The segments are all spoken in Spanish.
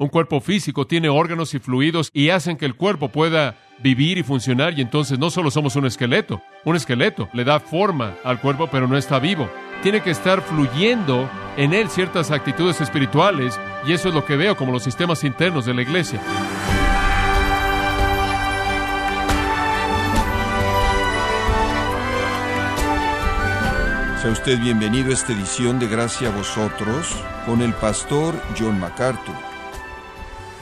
Un cuerpo físico tiene órganos y fluidos y hacen que el cuerpo pueda vivir y funcionar y entonces no solo somos un esqueleto, un esqueleto le da forma al cuerpo pero no está vivo. Tiene que estar fluyendo en él ciertas actitudes espirituales y eso es lo que veo como los sistemas internos de la iglesia. Sea usted bienvenido a esta edición de Gracia a vosotros con el pastor John MacArthur.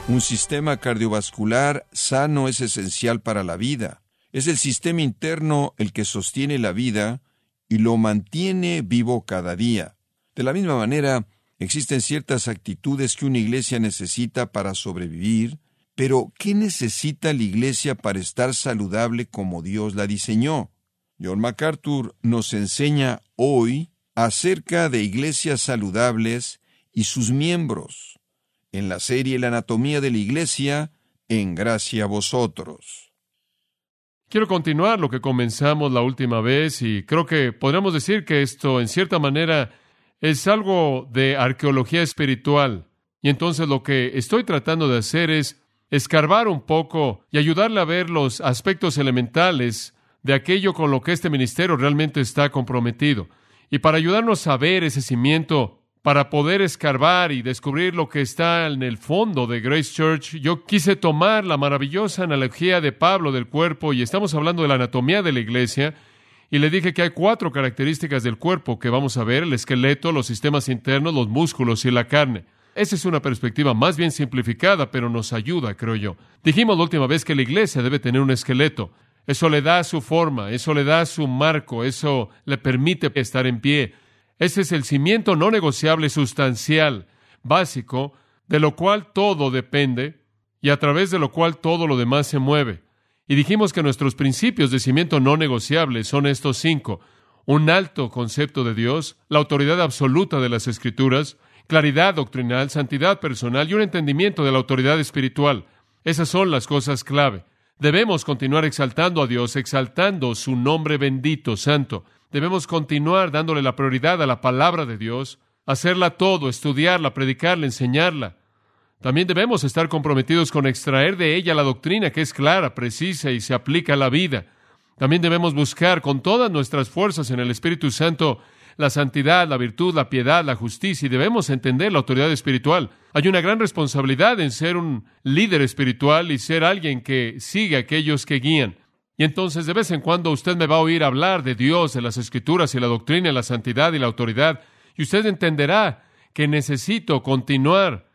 Un sistema cardiovascular sano es esencial para la vida. Es el sistema interno el que sostiene la vida y lo mantiene vivo cada día. De la misma manera, existen ciertas actitudes que una iglesia necesita para sobrevivir, pero ¿qué necesita la iglesia para estar saludable como Dios la diseñó? John MacArthur nos enseña hoy acerca de iglesias saludables y sus miembros en la serie La anatomía de la iglesia, en gracia a vosotros. Quiero continuar lo que comenzamos la última vez y creo que podríamos decir que esto en cierta manera es algo de arqueología espiritual. Y entonces lo que estoy tratando de hacer es escarbar un poco y ayudarle a ver los aspectos elementales de aquello con lo que este ministerio realmente está comprometido. Y para ayudarnos a ver ese cimiento para poder escarbar y descubrir lo que está en el fondo de Grace Church, yo quise tomar la maravillosa analogía de Pablo del cuerpo, y estamos hablando de la anatomía de la iglesia, y le dije que hay cuatro características del cuerpo que vamos a ver, el esqueleto, los sistemas internos, los músculos y la carne. Esa es una perspectiva más bien simplificada, pero nos ayuda, creo yo. Dijimos la última vez que la iglesia debe tener un esqueleto. Eso le da su forma, eso le da su marco, eso le permite estar en pie. Ese es el cimiento no negociable sustancial, básico, de lo cual todo depende y a través de lo cual todo lo demás se mueve. Y dijimos que nuestros principios de cimiento no negociable son estos cinco. Un alto concepto de Dios, la autoridad absoluta de las Escrituras, claridad doctrinal, santidad personal y un entendimiento de la autoridad espiritual. Esas son las cosas clave. Debemos continuar exaltando a Dios, exaltando su nombre bendito, santo. Debemos continuar dándole la prioridad a la palabra de Dios, hacerla todo, estudiarla, predicarla, enseñarla. También debemos estar comprometidos con extraer de ella la doctrina que es clara, precisa y se aplica a la vida. También debemos buscar con todas nuestras fuerzas en el Espíritu Santo la santidad, la virtud, la piedad, la justicia y debemos entender la autoridad espiritual. Hay una gran responsabilidad en ser un líder espiritual y ser alguien que sigue a aquellos que guían. Y entonces de vez en cuando usted me va a oír hablar de Dios, de las escrituras y la doctrina, la santidad y la autoridad, y usted entenderá que necesito continuar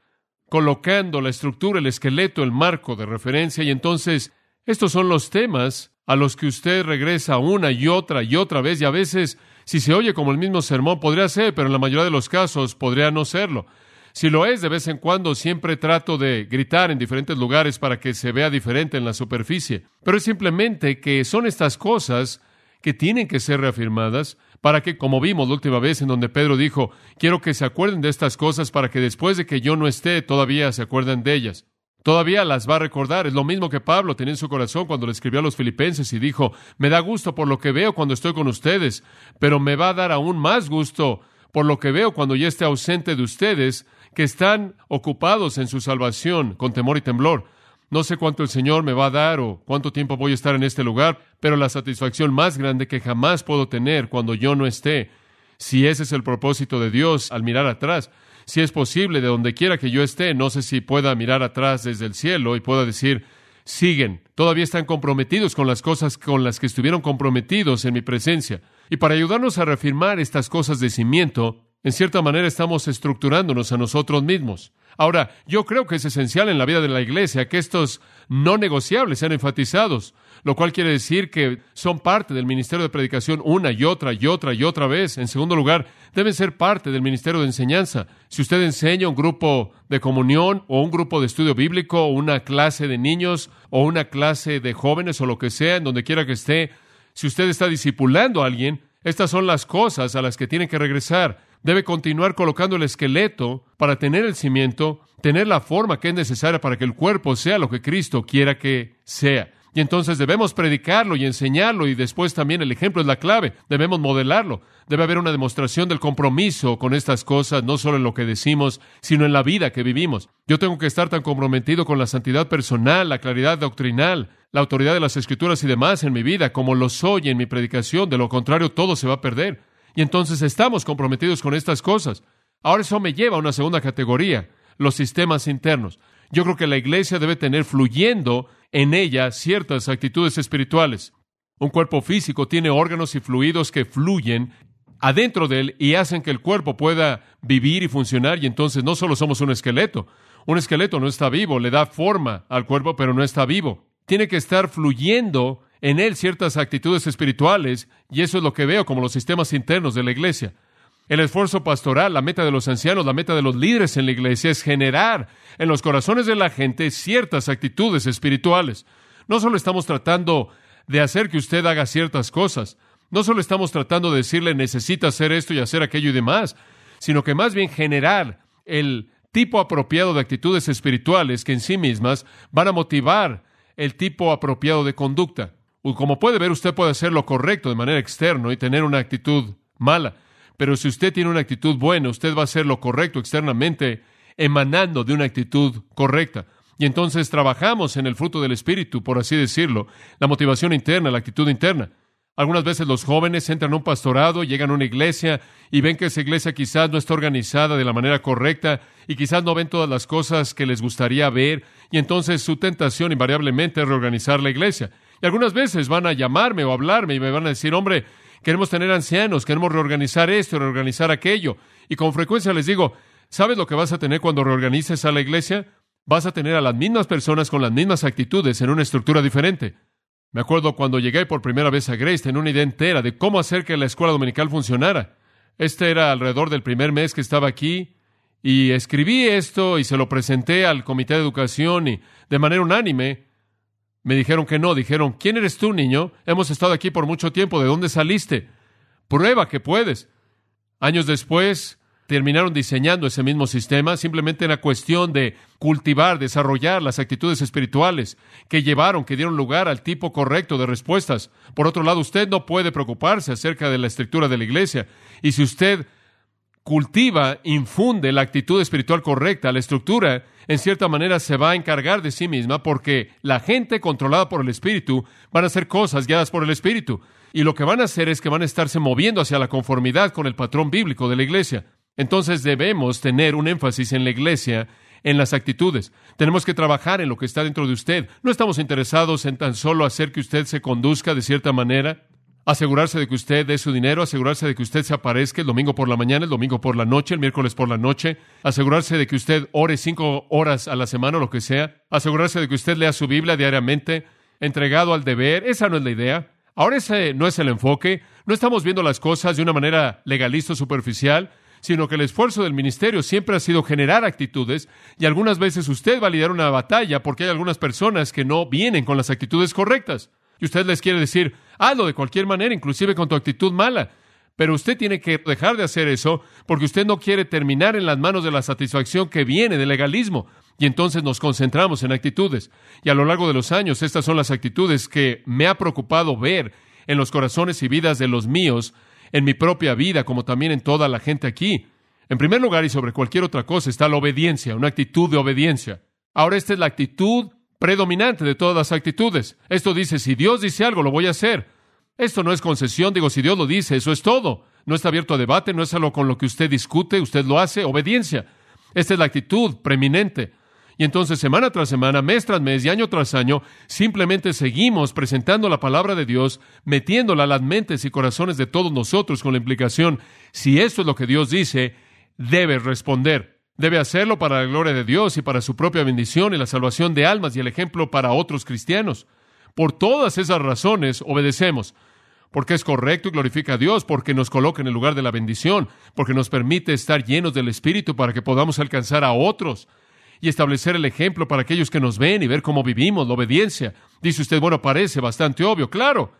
colocando la estructura, el esqueleto, el marco de referencia, y entonces estos son los temas a los que usted regresa una y otra y otra vez, y a veces, si se oye como el mismo sermón, podría ser, pero en la mayoría de los casos podría no serlo. Si lo es, de vez en cuando siempre trato de gritar en diferentes lugares para que se vea diferente en la superficie. Pero es simplemente que son estas cosas que tienen que ser reafirmadas para que, como vimos la última vez en donde Pedro dijo, quiero que se acuerden de estas cosas para que después de que yo no esté, todavía se acuerden de ellas. Todavía las va a recordar. Es lo mismo que Pablo tenía en su corazón cuando le escribió a los filipenses y dijo, me da gusto por lo que veo cuando estoy con ustedes, pero me va a dar aún más gusto por lo que veo cuando ya esté ausente de ustedes, que están ocupados en su salvación con temor y temblor. No sé cuánto el Señor me va a dar o cuánto tiempo voy a estar en este lugar, pero la satisfacción más grande que jamás puedo tener cuando yo no esté, si ese es el propósito de Dios al mirar atrás, si es posible de donde quiera que yo esté, no sé si pueda mirar atrás desde el cielo y pueda decir, siguen, todavía están comprometidos con las cosas con las que estuvieron comprometidos en mi presencia. Y para ayudarnos a reafirmar estas cosas de cimiento, en cierta manera estamos estructurándonos a nosotros mismos. Ahora, yo creo que es esencial en la vida de la iglesia que estos no negociables sean enfatizados, lo cual quiere decir que son parte del ministerio de predicación una y otra y otra y otra vez. En segundo lugar, deben ser parte del ministerio de enseñanza. Si usted enseña un grupo de comunión o un grupo de estudio bíblico o una clase de niños o una clase de jóvenes o lo que sea, en donde quiera que esté, si usted está discipulando a alguien, estas son las cosas a las que tiene que regresar debe continuar colocando el esqueleto para tener el cimiento, tener la forma que es necesaria para que el cuerpo sea lo que Cristo quiera que sea. Y entonces debemos predicarlo y enseñarlo y después también el ejemplo es la clave. Debemos modelarlo. Debe haber una demostración del compromiso con estas cosas, no solo en lo que decimos, sino en la vida que vivimos. Yo tengo que estar tan comprometido con la santidad personal, la claridad doctrinal, la autoridad de las escrituras y demás en mi vida, como lo soy en mi predicación. De lo contrario, todo se va a perder. Y entonces estamos comprometidos con estas cosas. Ahora eso me lleva a una segunda categoría, los sistemas internos. Yo creo que la iglesia debe tener fluyendo en ella ciertas actitudes espirituales. Un cuerpo físico tiene órganos y fluidos que fluyen adentro de él y hacen que el cuerpo pueda vivir y funcionar y entonces no solo somos un esqueleto. Un esqueleto no está vivo, le da forma al cuerpo, pero no está vivo. Tiene que estar fluyendo en él ciertas actitudes espirituales y eso es lo que veo como los sistemas internos de la iglesia. El esfuerzo pastoral, la meta de los ancianos, la meta de los líderes en la iglesia es generar en los corazones de la gente ciertas actitudes espirituales. No solo estamos tratando de hacer que usted haga ciertas cosas, no solo estamos tratando de decirle necesita hacer esto y hacer aquello y demás, sino que más bien generar el tipo apropiado de actitudes espirituales que en sí mismas van a motivar el tipo apropiado de conducta. Como puede ver, usted puede hacer lo correcto de manera externa y tener una actitud mala. Pero si usted tiene una actitud buena, usted va a hacer lo correcto externamente, emanando de una actitud correcta. Y entonces trabajamos en el fruto del Espíritu, por así decirlo, la motivación interna, la actitud interna. Algunas veces los jóvenes entran a un pastorado, llegan a una iglesia y ven que esa iglesia quizás no está organizada de la manera correcta y quizás no ven todas las cosas que les gustaría ver y entonces su tentación invariablemente es reorganizar la iglesia. Y algunas veces van a llamarme o hablarme y me van a decir, hombre, queremos tener ancianos, queremos reorganizar esto, reorganizar aquello. Y con frecuencia les digo, ¿sabes lo que vas a tener cuando reorganices a la iglesia? Vas a tener a las mismas personas con las mismas actitudes en una estructura diferente. Me acuerdo cuando llegué por primera vez a Grace, tenía una idea entera de cómo hacer que la escuela dominical funcionara. Este era alrededor del primer mes que estaba aquí y escribí esto y se lo presenté al comité de educación y de manera unánime me dijeron que no, dijeron, ¿quién eres tú, niño? Hemos estado aquí por mucho tiempo, ¿de dónde saliste? Prueba que puedes. Años después terminaron diseñando ese mismo sistema, simplemente era cuestión de cultivar, desarrollar las actitudes espirituales que llevaron, que dieron lugar al tipo correcto de respuestas. Por otro lado, usted no puede preocuparse acerca de la estructura de la iglesia. Y si usted cultiva, infunde la actitud espiritual correcta, la estructura, en cierta manera se va a encargar de sí misma porque la gente controlada por el Espíritu van a hacer cosas guiadas por el Espíritu. Y lo que van a hacer es que van a estarse moviendo hacia la conformidad con el patrón bíblico de la iglesia. Entonces debemos tener un énfasis en la iglesia, en las actitudes. Tenemos que trabajar en lo que está dentro de usted. No estamos interesados en tan solo hacer que usted se conduzca de cierta manera asegurarse de que usted dé su dinero, asegurarse de que usted se aparezca el domingo por la mañana, el domingo por la noche, el miércoles por la noche, asegurarse de que usted ore cinco horas a la semana o lo que sea, asegurarse de que usted lea su Biblia diariamente, entregado al deber. Esa no es la idea. Ahora ese no es el enfoque. No estamos viendo las cosas de una manera legalista o superficial, sino que el esfuerzo del ministerio siempre ha sido generar actitudes y algunas veces usted va a lidiar una batalla porque hay algunas personas que no vienen con las actitudes correctas. Y usted les quiere decir, hazlo de cualquier manera, inclusive con tu actitud mala. Pero usted tiene que dejar de hacer eso porque usted no quiere terminar en las manos de la satisfacción que viene del legalismo. Y entonces nos concentramos en actitudes. Y a lo largo de los años, estas son las actitudes que me ha preocupado ver en los corazones y vidas de los míos, en mi propia vida, como también en toda la gente aquí. En primer lugar y sobre cualquier otra cosa está la obediencia, una actitud de obediencia. Ahora esta es la actitud predominante de todas las actitudes. Esto dice, si Dios dice algo, lo voy a hacer. Esto no es concesión, digo, si Dios lo dice, eso es todo. No está abierto a debate, no es algo con lo que usted discute, usted lo hace, obediencia. Esta es la actitud preeminente. Y entonces, semana tras semana, mes tras mes y año tras año, simplemente seguimos presentando la palabra de Dios, metiéndola a las mentes y corazones de todos nosotros con la implicación, si esto es lo que Dios dice, debe responder. Debe hacerlo para la gloria de Dios y para su propia bendición y la salvación de almas y el ejemplo para otros cristianos. Por todas esas razones obedecemos, porque es correcto y glorifica a Dios, porque nos coloca en el lugar de la bendición, porque nos permite estar llenos del Espíritu para que podamos alcanzar a otros y establecer el ejemplo para aquellos que nos ven y ver cómo vivimos, la obediencia. Dice usted, bueno, parece bastante obvio, claro,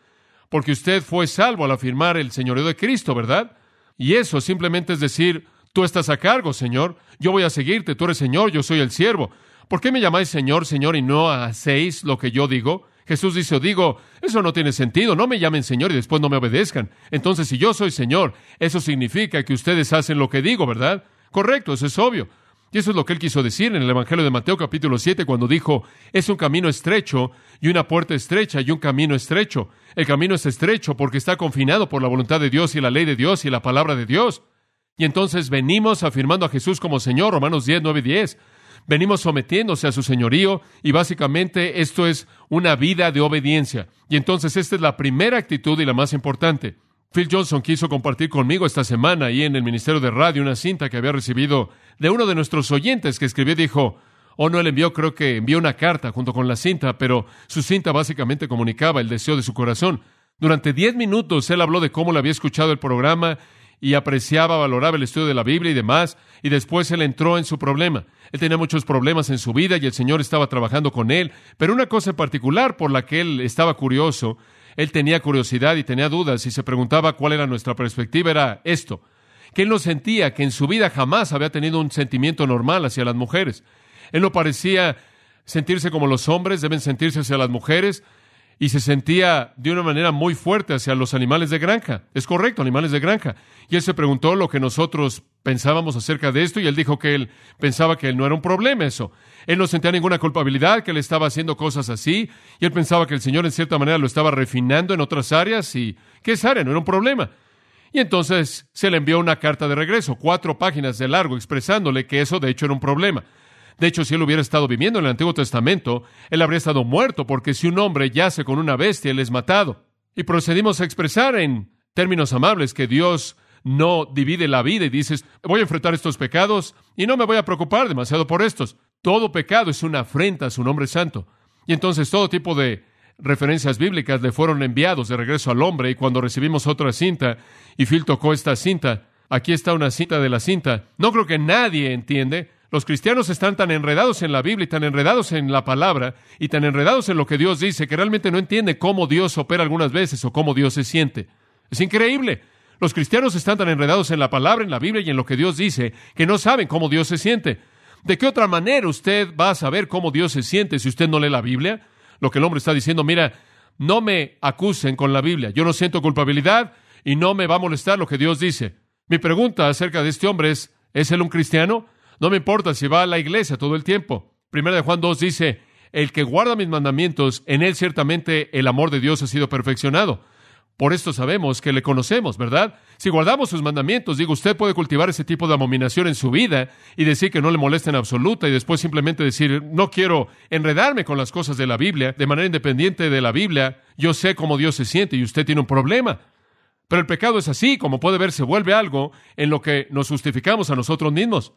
porque usted fue salvo al afirmar el señorío de Cristo, ¿verdad? Y eso simplemente es decir, Tú estás a cargo, Señor. Yo voy a seguirte. Tú eres Señor, yo soy el siervo. ¿Por qué me llamáis Señor, Señor, y no hacéis lo que yo digo? Jesús dice, o digo, eso no tiene sentido, no me llamen Señor y después no me obedezcan. Entonces, si yo soy Señor, eso significa que ustedes hacen lo que digo, ¿verdad? Correcto, eso es obvio. Y eso es lo que él quiso decir en el Evangelio de Mateo capítulo 7 cuando dijo, es un camino estrecho y una puerta estrecha y un camino estrecho. El camino es estrecho porque está confinado por la voluntad de Dios y la ley de Dios y la palabra de Dios. Y entonces venimos afirmando a Jesús como Señor, Romanos 10, 9 y 10. Venimos sometiéndose a su señorío y básicamente esto es una vida de obediencia. Y entonces esta es la primera actitud y la más importante. Phil Johnson quiso compartir conmigo esta semana ahí en el Ministerio de Radio una cinta que había recibido de uno de nuestros oyentes que escribió y dijo, o oh, no, él envió, creo que envió una carta junto con la cinta, pero su cinta básicamente comunicaba el deseo de su corazón. Durante diez minutos él habló de cómo le había escuchado el programa y apreciaba, valoraba el estudio de la Biblia y demás, y después él entró en su problema. Él tenía muchos problemas en su vida y el Señor estaba trabajando con él, pero una cosa en particular por la que él estaba curioso, él tenía curiosidad y tenía dudas y se preguntaba cuál era nuestra perspectiva, era esto, que él no sentía que en su vida jamás había tenido un sentimiento normal hacia las mujeres. Él no parecía sentirse como los hombres deben sentirse hacia las mujeres, y se sentía de una manera muy fuerte hacia los animales de granja. Es correcto, animales de granja. Y él se preguntó lo que nosotros pensábamos acerca de esto y él dijo que él pensaba que él no era un problema eso. Él no sentía ninguna culpabilidad, que él estaba haciendo cosas así y él pensaba que el Señor en cierta manera lo estaba refinando en otras áreas y que esa área no era un problema. Y entonces se le envió una carta de regreso, cuatro páginas de largo, expresándole que eso de hecho era un problema. De hecho, si él hubiera estado viviendo en el Antiguo Testamento, él habría estado muerto, porque si un hombre yace con una bestia, él es matado. Y procedimos a expresar en términos amables que Dios no divide la vida y dices, voy a enfrentar estos pecados y no me voy a preocupar demasiado por estos. Todo pecado es una afrenta a su nombre santo. Y entonces todo tipo de referencias bíblicas le fueron enviados de regreso al hombre y cuando recibimos otra cinta y Phil tocó esta cinta, aquí está una cinta de la cinta, no creo que nadie entiende los cristianos están tan enredados en la Biblia y tan enredados en la palabra y tan enredados en lo que Dios dice que realmente no entiende cómo Dios opera algunas veces o cómo Dios se siente. Es increíble. Los cristianos están tan enredados en la palabra, en la Biblia y en lo que Dios dice que no saben cómo Dios se siente. ¿De qué otra manera usted va a saber cómo Dios se siente si usted no lee la Biblia? Lo que el hombre está diciendo, mira, no me acusen con la Biblia. Yo no siento culpabilidad y no me va a molestar lo que Dios dice. Mi pregunta acerca de este hombre es, ¿es él un cristiano? No me importa si va a la iglesia todo el tiempo. Primera de Juan 2 dice, el que guarda mis mandamientos, en él ciertamente el amor de Dios ha sido perfeccionado. Por esto sabemos que le conocemos, ¿verdad? Si guardamos sus mandamientos, digo, usted puede cultivar ese tipo de abominación en su vida y decir que no le molesta en absoluta y después simplemente decir, no quiero enredarme con las cosas de la Biblia, de manera independiente de la Biblia, yo sé cómo Dios se siente y usted tiene un problema. Pero el pecado es así, como puede ver, se vuelve algo en lo que nos justificamos a nosotros mismos.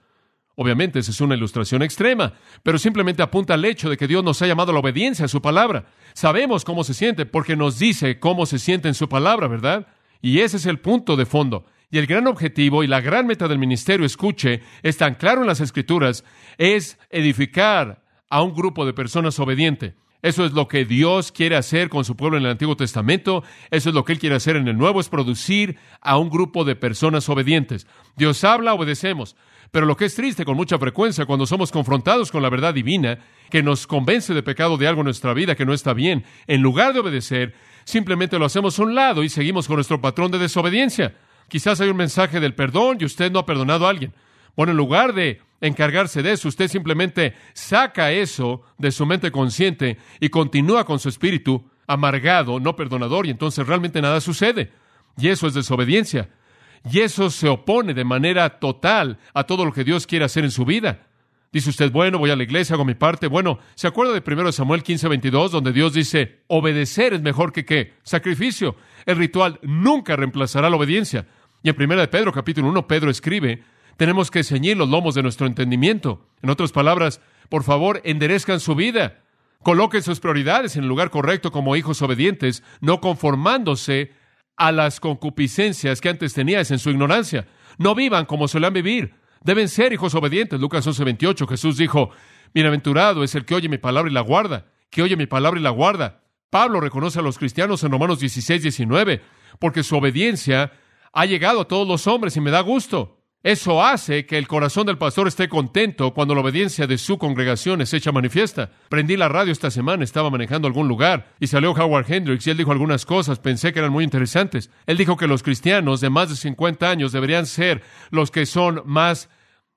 Obviamente, esa es una ilustración extrema, pero simplemente apunta al hecho de que Dios nos ha llamado a la obediencia a su palabra. Sabemos cómo se siente porque nos dice cómo se siente en su palabra, ¿verdad? Y ese es el punto de fondo. Y el gran objetivo y la gran meta del ministerio, escuche, es tan claro en las Escrituras, es edificar a un grupo de personas obedientes. Eso es lo que Dios quiere hacer con su pueblo en el Antiguo Testamento. Eso es lo que Él quiere hacer en el Nuevo, es producir a un grupo de personas obedientes. Dios habla, obedecemos. Pero lo que es triste con mucha frecuencia cuando somos confrontados con la verdad divina, que nos convence de pecado de algo en nuestra vida que no está bien, en lugar de obedecer, simplemente lo hacemos a un lado y seguimos con nuestro patrón de desobediencia. Quizás hay un mensaje del perdón y usted no ha perdonado a alguien. Bueno, en lugar de encargarse de eso, usted simplemente saca eso de su mente consciente y continúa con su espíritu amargado, no perdonador, y entonces realmente nada sucede. Y eso es desobediencia. Y eso se opone de manera total a todo lo que Dios quiere hacer en su vida. Dice usted, bueno, voy a la iglesia, hago mi parte. Bueno, ¿se acuerda de 1 Samuel 15, 22, donde Dios dice, obedecer es mejor que qué? Sacrificio. El ritual nunca reemplazará la obediencia. Y en 1 de Pedro, capítulo 1, Pedro escribe, tenemos que ceñir los lomos de nuestro entendimiento. En otras palabras, por favor, enderezcan su vida. Coloquen sus prioridades en el lugar correcto como hijos obedientes, no conformándose a las concupiscencias que antes tenías en su ignorancia. No vivan como suelen vivir. Deben ser hijos obedientes. Lucas 11:28 Jesús dijo, Bienaventurado es el que oye mi palabra y la guarda, que oye mi palabra y la guarda. Pablo reconoce a los cristianos en Romanos 16, 19, porque su obediencia ha llegado a todos los hombres y me da gusto. Eso hace que el corazón del pastor esté contento cuando la obediencia de su congregación es hecha manifiesta. Prendí la radio esta semana, estaba manejando algún lugar y salió Howard Hendricks y él dijo algunas cosas, pensé que eran muy interesantes. Él dijo que los cristianos de más de 50 años deberían ser los que son más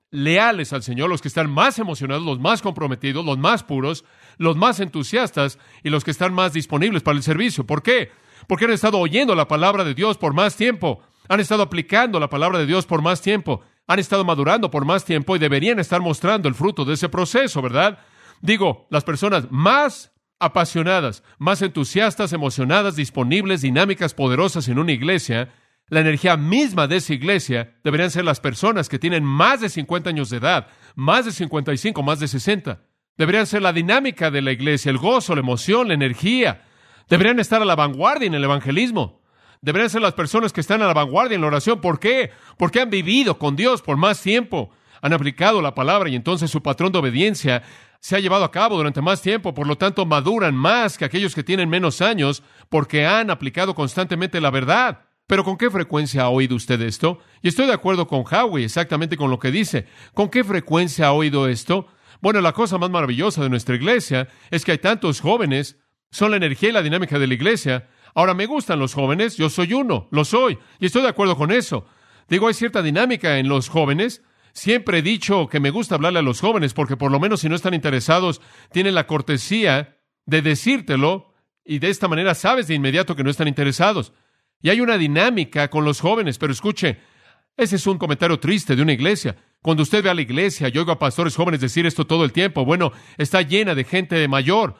leales al Señor, los que están más emocionados, los más comprometidos, los más puros, los más entusiastas y los que están más disponibles para el servicio. ¿Por qué? Porque han estado oyendo la palabra de Dios por más tiempo, han estado aplicando la palabra de Dios por más tiempo, han estado madurando por más tiempo y deberían estar mostrando el fruto de ese proceso, ¿verdad? Digo, las personas más apasionadas, más entusiastas, emocionadas, disponibles, dinámicas, poderosas en una iglesia, la energía misma de esa iglesia deberían ser las personas que tienen más de 50 años de edad, más de 55, más de 60. Deberían ser la dinámica de la iglesia, el gozo, la emoción, la energía. Deberían estar a la vanguardia en el evangelismo. Deberían ser las personas que están a la vanguardia en la oración. ¿Por qué? Porque han vivido con Dios por más tiempo. Han aplicado la palabra y entonces su patrón de obediencia se ha llevado a cabo durante más tiempo. Por lo tanto, maduran más que aquellos que tienen menos años porque han aplicado constantemente la verdad. Pero ¿con qué frecuencia ha oído usted esto? Y estoy de acuerdo con Howie exactamente con lo que dice. ¿Con qué frecuencia ha oído esto? Bueno, la cosa más maravillosa de nuestra iglesia es que hay tantos jóvenes, son la energía y la dinámica de la iglesia. Ahora me gustan los jóvenes, yo soy uno, lo soy, y estoy de acuerdo con eso. Digo, hay cierta dinámica en los jóvenes. Siempre he dicho que me gusta hablarle a los jóvenes porque por lo menos si no están interesados, tienen la cortesía de decírtelo y de esta manera sabes de inmediato que no están interesados. Y hay una dinámica con los jóvenes, pero escuche, ese es un comentario triste de una iglesia. Cuando usted ve a la iglesia, yo oigo a pastores jóvenes decir esto todo el tiempo, bueno, está llena de gente mayor.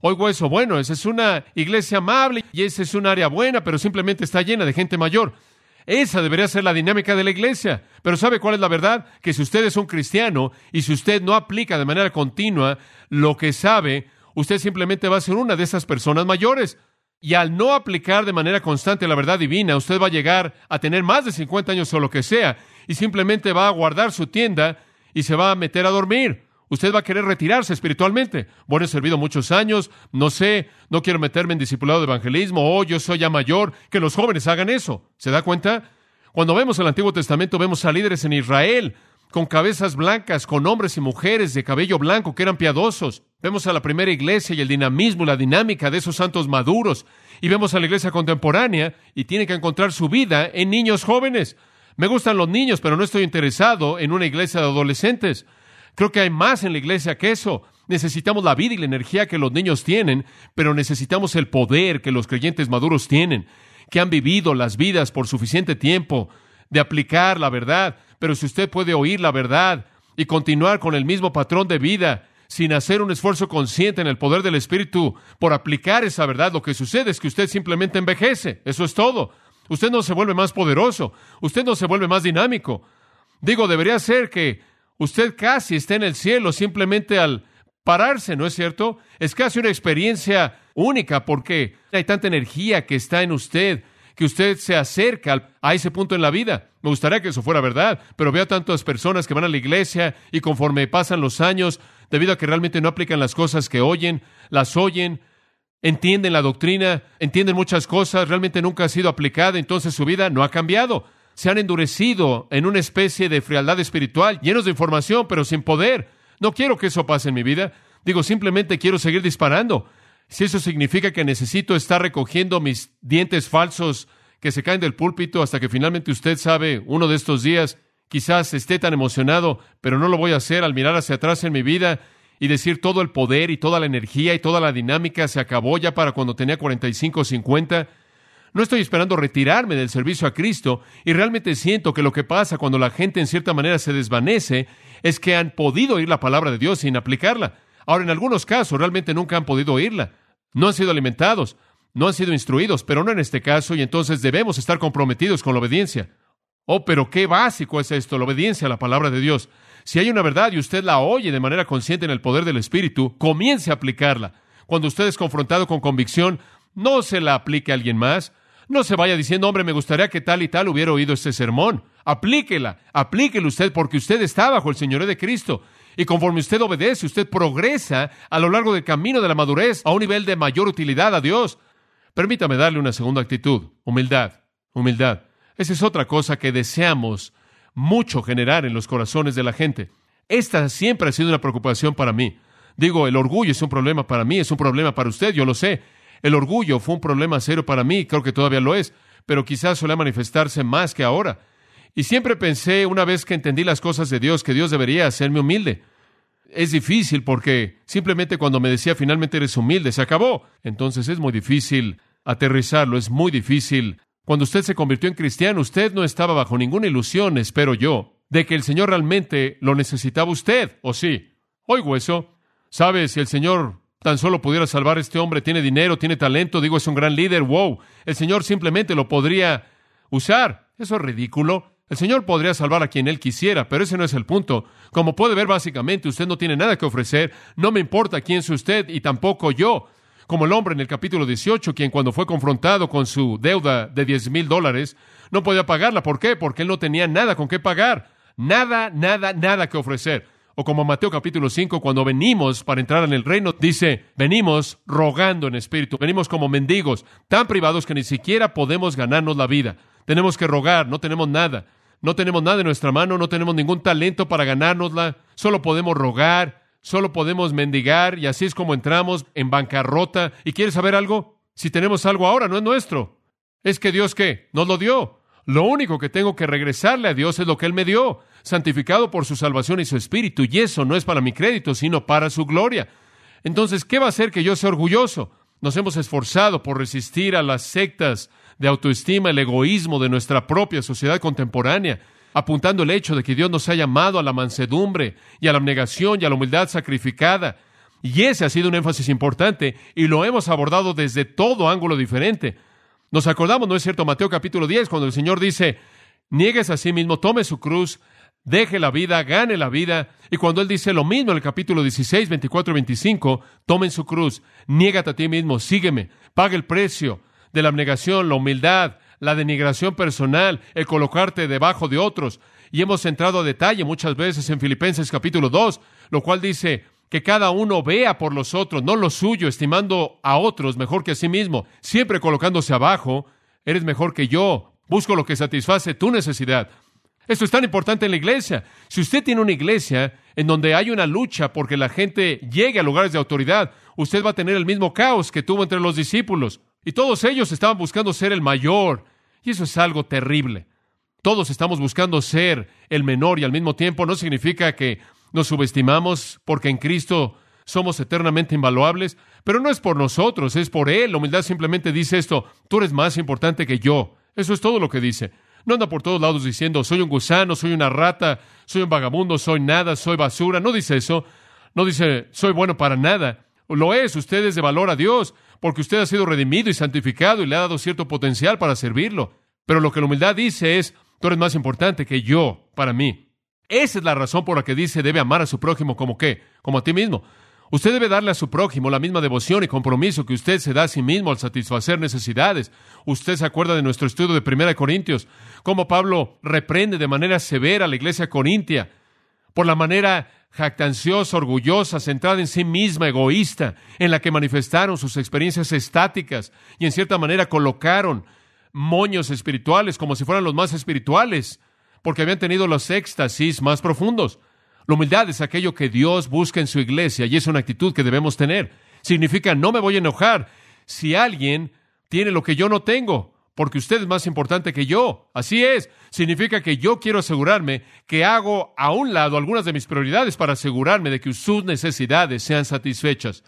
Oigo eso, bueno, esa es una iglesia amable y esa es un área buena, pero simplemente está llena de gente mayor. Esa debería ser la dinámica de la iglesia. Pero ¿sabe cuál es la verdad? Que si usted es un cristiano y si usted no aplica de manera continua lo que sabe, usted simplemente va a ser una de esas personas mayores. Y al no aplicar de manera constante la verdad divina, usted va a llegar a tener más de 50 años o lo que sea, y simplemente va a guardar su tienda y se va a meter a dormir. Usted va a querer retirarse espiritualmente. Bueno, he servido muchos años, no sé, no quiero meterme en discipulado de evangelismo, oh, yo soy ya mayor, que los jóvenes hagan eso. ¿Se da cuenta? Cuando vemos el Antiguo Testamento, vemos a líderes en Israel con cabezas blancas, con hombres y mujeres de cabello blanco que eran piadosos. Vemos a la primera iglesia y el dinamismo la dinámica de esos santos maduros. Y vemos a la iglesia contemporánea y tiene que encontrar su vida en niños jóvenes. Me gustan los niños, pero no estoy interesado en una iglesia de adolescentes. Creo que hay más en la iglesia que eso. Necesitamos la vida y la energía que los niños tienen, pero necesitamos el poder que los creyentes maduros tienen, que han vivido las vidas por suficiente tiempo de aplicar la verdad pero si usted puede oír la verdad y continuar con el mismo patrón de vida, sin hacer un esfuerzo consciente en el poder del Espíritu por aplicar esa verdad, lo que sucede es que usted simplemente envejece. Eso es todo. Usted no se vuelve más poderoso. Usted no se vuelve más dinámico. Digo, debería ser que usted casi esté en el cielo simplemente al pararse, ¿no es cierto? Es casi una experiencia única porque hay tanta energía que está en usted que usted se acerca a ese punto en la vida. Me gustaría que eso fuera verdad, pero veo tantas personas que van a la iglesia y conforme pasan los años, debido a que realmente no aplican las cosas que oyen, las oyen, entienden la doctrina, entienden muchas cosas, realmente nunca ha sido aplicada, entonces su vida no ha cambiado. Se han endurecido en una especie de frialdad espiritual, llenos de información, pero sin poder. No quiero que eso pase en mi vida. Digo, simplemente quiero seguir disparando. Si eso significa que necesito estar recogiendo mis dientes falsos que se caen del púlpito hasta que finalmente usted sabe, uno de estos días, quizás esté tan emocionado, pero no lo voy a hacer al mirar hacia atrás en mi vida y decir todo el poder y toda la energía y toda la dinámica se acabó ya para cuando tenía 45 o 50. No estoy esperando retirarme del servicio a Cristo y realmente siento que lo que pasa cuando la gente en cierta manera se desvanece es que han podido oír la palabra de Dios sin aplicarla. Ahora, en algunos casos realmente nunca han podido oírla. No han sido alimentados, no han sido instruidos, pero no en este caso, y entonces debemos estar comprometidos con la obediencia. Oh, pero qué básico es esto, la obediencia a la palabra de Dios. Si hay una verdad y usted la oye de manera consciente en el poder del Espíritu, comience a aplicarla. Cuando usted es confrontado con convicción, no se la aplique a alguien más. No se vaya diciendo, hombre, me gustaría que tal y tal hubiera oído este sermón. Aplíquela, aplíquela usted porque usted está bajo el Señor de Cristo. Y conforme usted obedece, usted progresa a lo largo del camino de la madurez a un nivel de mayor utilidad a Dios. Permítame darle una segunda actitud, humildad, humildad. Esa es otra cosa que deseamos mucho generar en los corazones de la gente. Esta siempre ha sido una preocupación para mí. Digo, el orgullo es un problema para mí, es un problema para usted, yo lo sé. El orgullo fue un problema serio para mí, creo que todavía lo es, pero quizás suele manifestarse más que ahora. Y siempre pensé, una vez que entendí las cosas de Dios, que Dios debería hacerme humilde. Es difícil porque simplemente cuando me decía finalmente eres humilde, se acabó. Entonces es muy difícil aterrizarlo, es muy difícil. Cuando usted se convirtió en cristiano, usted no estaba bajo ninguna ilusión, espero yo, de que el Señor realmente lo necesitaba usted, ¿o sí? Oigo eso. ¿Sabe si el Señor tan solo pudiera salvar a este hombre? Tiene dinero, tiene talento, digo, es un gran líder, wow. El Señor simplemente lo podría usar. Eso es ridículo. El Señor podría salvar a quien Él quisiera, pero ese no es el punto. Como puede ver, básicamente, usted no tiene nada que ofrecer, no me importa quién es usted y tampoco yo. Como el hombre en el capítulo 18, quien cuando fue confrontado con su deuda de 10 mil dólares, no podía pagarla. ¿Por qué? Porque él no tenía nada con qué pagar. Nada, nada, nada que ofrecer. O como Mateo capítulo 5, cuando venimos para entrar en el reino, dice, venimos rogando en espíritu, venimos como mendigos, tan privados que ni siquiera podemos ganarnos la vida. Tenemos que rogar, no tenemos nada. No tenemos nada en nuestra mano, no tenemos ningún talento para ganárnosla, solo podemos rogar, solo podemos mendigar y así es como entramos en bancarrota. ¿Y quieres saber algo? Si tenemos algo ahora, no es nuestro. Es que Dios qué? Nos lo dio. Lo único que tengo que regresarle a Dios es lo que Él me dio, santificado por su salvación y su espíritu, y eso no es para mi crédito, sino para su gloria. Entonces, ¿qué va a hacer que yo sea orgulloso? Nos hemos esforzado por resistir a las sectas de autoestima, el egoísmo de nuestra propia sociedad contemporánea, apuntando el hecho de que Dios nos ha llamado a la mansedumbre y a la abnegación y a la humildad sacrificada. Y ese ha sido un énfasis importante y lo hemos abordado desde todo ángulo diferente. Nos acordamos, ¿no es cierto? Mateo capítulo 10, cuando el Señor dice, niegues a sí mismo, tome su cruz, deje la vida, gane la vida. Y cuando Él dice lo mismo en el capítulo 16, 24 y 25, tomen su cruz, niégate a ti mismo, sígueme, pague el precio, de la abnegación, la humildad, la denigración personal, el colocarte debajo de otros. Y hemos entrado a detalle muchas veces en Filipenses capítulo 2, lo cual dice que cada uno vea por los otros, no lo suyo, estimando a otros mejor que a sí mismo, siempre colocándose abajo. Eres mejor que yo. Busco lo que satisface tu necesidad. Esto es tan importante en la iglesia. Si usted tiene una iglesia en donde hay una lucha porque la gente llegue a lugares de autoridad, usted va a tener el mismo caos que tuvo entre los discípulos. Y todos ellos estaban buscando ser el mayor. Y eso es algo terrible. Todos estamos buscando ser el menor y al mismo tiempo no significa que nos subestimamos porque en Cristo somos eternamente invaluables, pero no es por nosotros, es por Él. La humildad simplemente dice esto, tú eres más importante que yo. Eso es todo lo que dice. No anda por todos lados diciendo, soy un gusano, soy una rata, soy un vagabundo, soy nada, soy basura. No dice eso. No dice, soy bueno para nada. Lo es, usted es de valor a Dios porque usted ha sido redimido y santificado y le ha dado cierto potencial para servirlo. Pero lo que la humildad dice es, tú eres más importante que yo para mí. Esa es la razón por la que dice debe amar a su prójimo como qué, como a ti mismo. Usted debe darle a su prójimo la misma devoción y compromiso que usted se da a sí mismo al satisfacer necesidades. Usted se acuerda de nuestro estudio de Primera de Corintios, cómo Pablo reprende de manera severa a la iglesia corintia por la manera jactanciosa, orgullosa, centrada en sí misma, egoísta, en la que manifestaron sus experiencias estáticas y en cierta manera colocaron moños espirituales como si fueran los más espirituales, porque habían tenido los éxtasis más profundos. La humildad es aquello que Dios busca en su iglesia y es una actitud que debemos tener. Significa no me voy a enojar si alguien tiene lo que yo no tengo porque usted es más importante que yo. Así es. Significa que yo quiero asegurarme que hago a un lado algunas de mis prioridades para asegurarme de que sus necesidades sean satisfechas.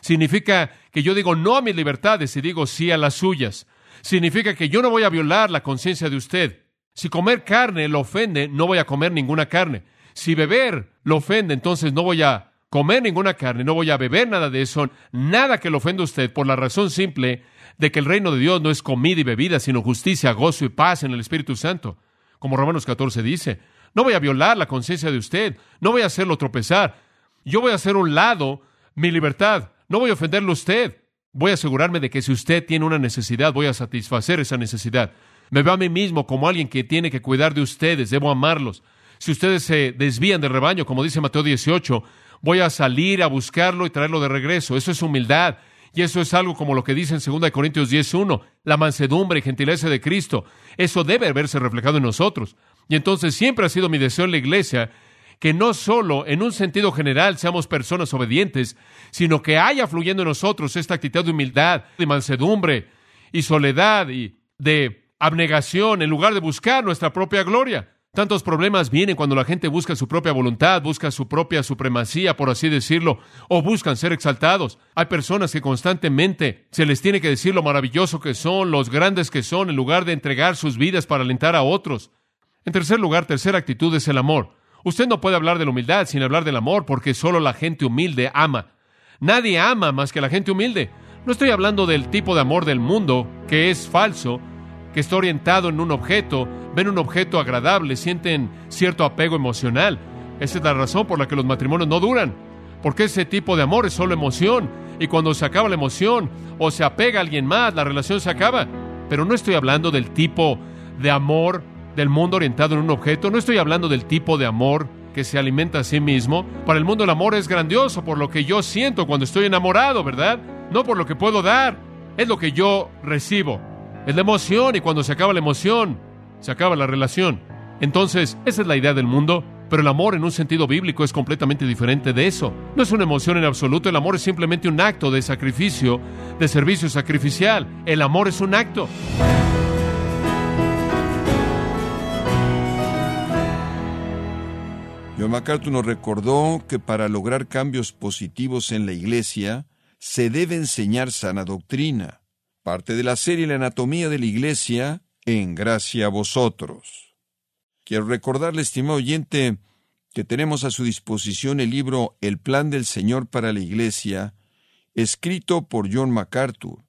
Significa que yo digo no a mis libertades y digo sí a las suyas. Significa que yo no voy a violar la conciencia de usted. Si comer carne lo ofende, no voy a comer ninguna carne. Si beber lo ofende, entonces no voy a comer ninguna carne, no voy a beber nada de eso, nada que lo ofenda a usted, por la razón simple de que el reino de Dios no es comida y bebida, sino justicia, gozo y paz en el Espíritu Santo. Como Romanos 14 dice, no voy a violar la conciencia de usted, no voy a hacerlo tropezar. Yo voy a hacer un lado mi libertad, no voy a ofenderlo a usted. Voy a asegurarme de que si usted tiene una necesidad, voy a satisfacer esa necesidad. Me veo a mí mismo como alguien que tiene que cuidar de ustedes, debo amarlos. Si ustedes se desvían del rebaño, como dice Mateo 18, voy a salir a buscarlo y traerlo de regreso. Eso es humildad. Y eso es algo como lo que dice en 2 Corintios 10.1, la mansedumbre y gentileza de Cristo. Eso debe verse reflejado en nosotros. Y entonces siempre ha sido mi deseo en la iglesia que no solo en un sentido general seamos personas obedientes, sino que haya fluyendo en nosotros esta actitud de humildad, de mansedumbre y soledad y de abnegación en lugar de buscar nuestra propia gloria. Tantos problemas vienen cuando la gente busca su propia voluntad, busca su propia supremacía, por así decirlo, o buscan ser exaltados. Hay personas que constantemente se les tiene que decir lo maravilloso que son, los grandes que son, en lugar de entregar sus vidas para alentar a otros. En tercer lugar, tercera actitud es el amor. Usted no puede hablar de la humildad sin hablar del amor, porque solo la gente humilde ama. Nadie ama más que la gente humilde. No estoy hablando del tipo de amor del mundo, que es falso, que está orientado en un objeto, ven un objeto agradable, sienten cierto apego emocional. Esa es la razón por la que los matrimonios no duran, porque ese tipo de amor es solo emoción, y cuando se acaba la emoción o se apega a alguien más, la relación se acaba. Pero no estoy hablando del tipo de amor del mundo orientado en un objeto, no estoy hablando del tipo de amor que se alimenta a sí mismo. Para el mundo el amor es grandioso por lo que yo siento cuando estoy enamorado, ¿verdad? No por lo que puedo dar, es lo que yo recibo. Es la emoción y cuando se acaba la emoción, se acaba la relación. Entonces, esa es la idea del mundo, pero el amor en un sentido bíblico es completamente diferente de eso. No es una emoción en absoluto, el amor es simplemente un acto de sacrificio, de servicio sacrificial. El amor es un acto. John MacArthur nos recordó que para lograr cambios positivos en la Iglesia se debe enseñar sana doctrina parte de la serie La Anatomía de la Iglesia, en gracia a vosotros. Quiero recordarle, estimado oyente, que tenemos a su disposición el libro El Plan del Señor para la Iglesia, escrito por John MacArthur,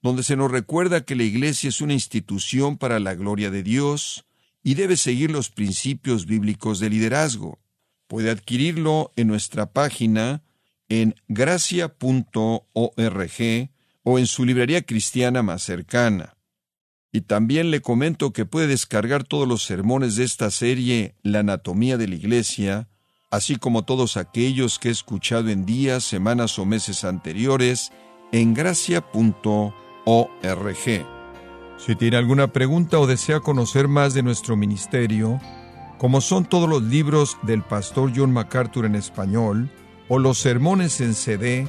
donde se nos recuerda que la Iglesia es una institución para la gloria de Dios y debe seguir los principios bíblicos de liderazgo. Puede adquirirlo en nuestra página en gracia.org o en su librería cristiana más cercana. Y también le comento que puede descargar todos los sermones de esta serie La Anatomía de la Iglesia, así como todos aquellos que he escuchado en días, semanas o meses anteriores en gracia.org. Si tiene alguna pregunta o desea conocer más de nuestro ministerio, como son todos los libros del pastor John MacArthur en español o los sermones en CD,